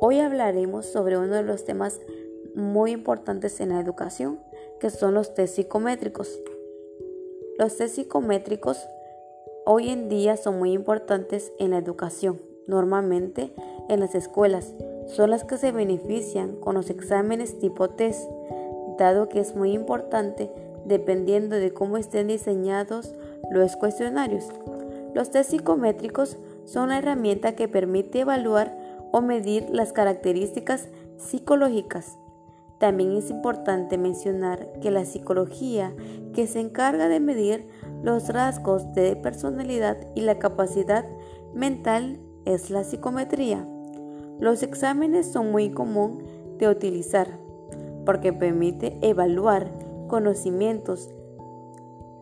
Hoy hablaremos sobre uno de los temas muy importantes en la educación, que son los test psicométricos. Los test psicométricos hoy en día son muy importantes en la educación. Normalmente en las escuelas son las que se benefician con los exámenes tipo test, dado que es muy importante dependiendo de cómo estén diseñados los cuestionarios. Los test psicométricos son una herramienta que permite evaluar o medir las características psicológicas. También es importante mencionar que la psicología que se encarga de medir los rasgos de personalidad y la capacidad mental es la psicometría. Los exámenes son muy común de utilizar porque permite evaluar conocimientos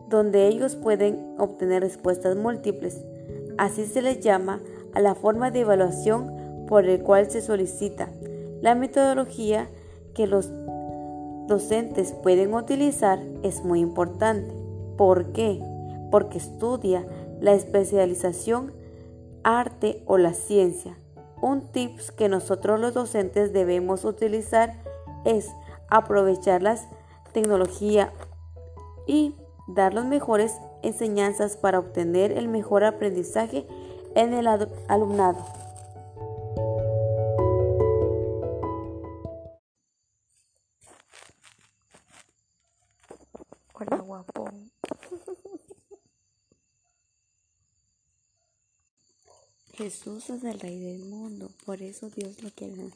donde ellos pueden obtener respuestas múltiples. Así se les llama a la forma de evaluación por el cual se solicita. La metodología que los docentes pueden utilizar es muy importante. ¿Por qué? Porque estudia la especialización, arte o la ciencia. Un tips que nosotros los docentes debemos utilizar es aprovechar la tecnología y dar las mejores enseñanzas para obtener el mejor aprendizaje en el alumnado. Jesús es el rey del mundo, por eso Dios lo quiere.